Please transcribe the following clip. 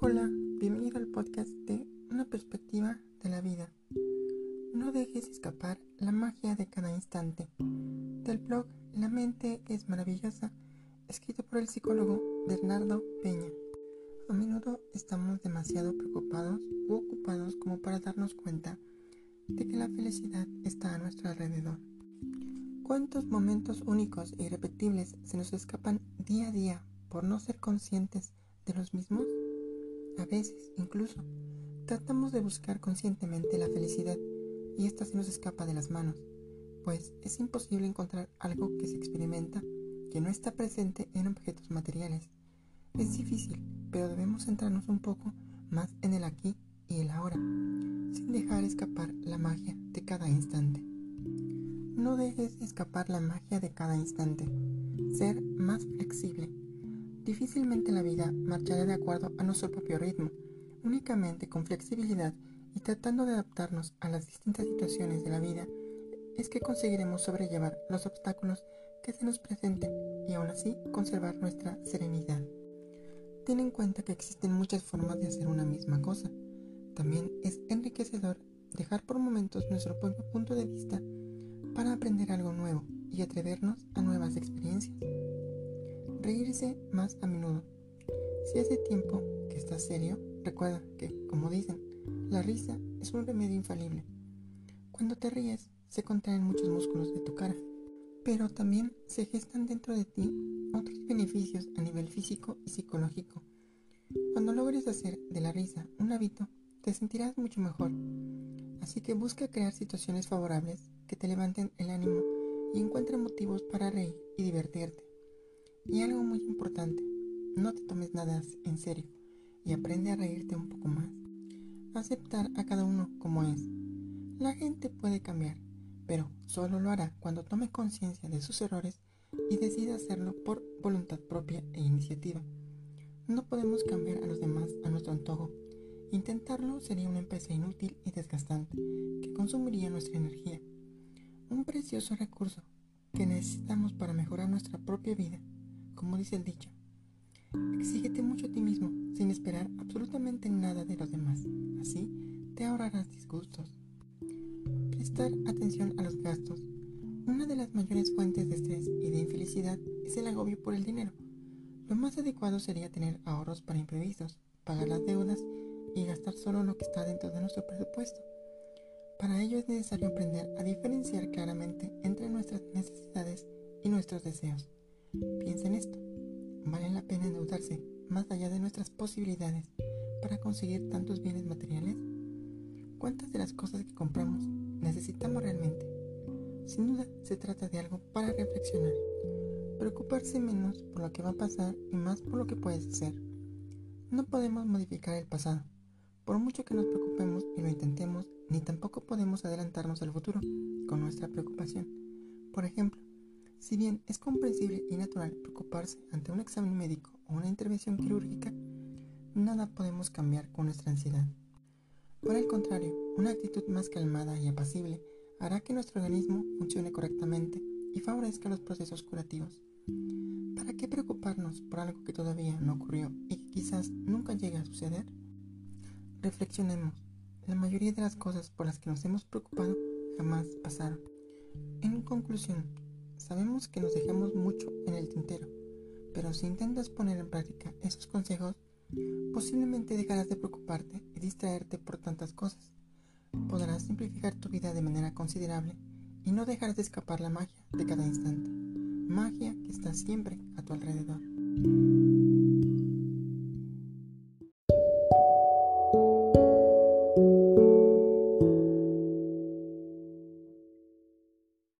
Hola, bienvenido al podcast de Una perspectiva de la vida. No dejes escapar la magia de cada instante. Del blog La mente es maravillosa, escrito por el psicólogo Bernardo Peña. A menudo estamos demasiado preocupados u ocupados como para darnos cuenta de que la felicidad está a nuestro alrededor. ¿Cuántos momentos únicos e irrepetibles se nos escapan día a día por no ser conscientes de los mismos? A veces, incluso, tratamos de buscar conscientemente la felicidad y ésta se nos escapa de las manos, pues es imposible encontrar algo que se experimenta que no está presente en objetos materiales. Es difícil, pero debemos centrarnos un poco más en el aquí y el ahora, sin dejar escapar la magia de cada instante. No dejes escapar la magia de cada instante. Ser más flexible Difícilmente la vida marchará de acuerdo a nuestro propio ritmo, únicamente con flexibilidad y tratando de adaptarnos a las distintas situaciones de la vida es que conseguiremos sobrellevar los obstáculos que se nos presenten y aún así conservar nuestra serenidad. Ten en cuenta que existen muchas formas de hacer una misma cosa. También es enriquecedor dejar por momentos nuestro propio punto de vista para aprender algo nuevo y atrevernos a nuevas experiencias. Reírse más a menudo. Si hace tiempo que estás serio, recuerda que, como dicen, la risa es un remedio infalible. Cuando te ríes, se contraen muchos músculos de tu cara, pero también se gestan dentro de ti otros beneficios a nivel físico y psicológico. Cuando logres hacer de la risa un hábito, te sentirás mucho mejor. Así que busca crear situaciones favorables que te levanten el ánimo y encuentra motivos para reír y divertirte. Y algo muy importante, no te tomes nada en serio y aprende a reírte un poco más. Aceptar a cada uno como es. La gente puede cambiar, pero solo lo hará cuando tome conciencia de sus errores y decida hacerlo por voluntad propia e iniciativa. No podemos cambiar a los demás a nuestro antojo. Intentarlo sería una empresa inútil y desgastante que consumiría nuestra energía. Un precioso recurso que necesitamos para mejorar nuestra propia vida como dice el dicho. Exígete mucho a ti mismo sin esperar absolutamente nada de los demás. Así te ahorrarás disgustos. Prestar atención a los gastos. Una de las mayores fuentes de estrés y de infelicidad es el agobio por el dinero. Lo más adecuado sería tener ahorros para imprevistos, pagar las deudas y gastar solo lo que está dentro de nuestro presupuesto. Para ello es necesario aprender a diferenciar claramente entre nuestras necesidades y nuestros deseos. Posibilidades para conseguir tantos bienes materiales? ¿Cuántas de las cosas que compramos necesitamos realmente? Sin duda se trata de algo para reflexionar. Preocuparse menos por lo que va a pasar y más por lo que puedes hacer. No podemos modificar el pasado. Por mucho que nos preocupemos y lo intentemos, ni tampoco podemos adelantarnos al futuro con nuestra preocupación. Por ejemplo, si bien es comprensible y natural preocuparse ante un examen médico o una intervención quirúrgica, nada podemos cambiar con nuestra ansiedad. Por el contrario, una actitud más calmada y apacible hará que nuestro organismo funcione correctamente y favorezca los procesos curativos. ¿Para qué preocuparnos por algo que todavía no ocurrió y que quizás nunca llegue a suceder? Reflexionemos. La mayoría de las cosas por las que nos hemos preocupado jamás pasaron. En conclusión, Sabemos que nos dejamos mucho en el tintero, pero si intentas poner en práctica esos consejos, posiblemente dejarás de preocuparte y distraerte por tantas cosas. Podrás simplificar tu vida de manera considerable y no dejar de escapar la magia de cada instante, magia que está siempre a tu alrededor.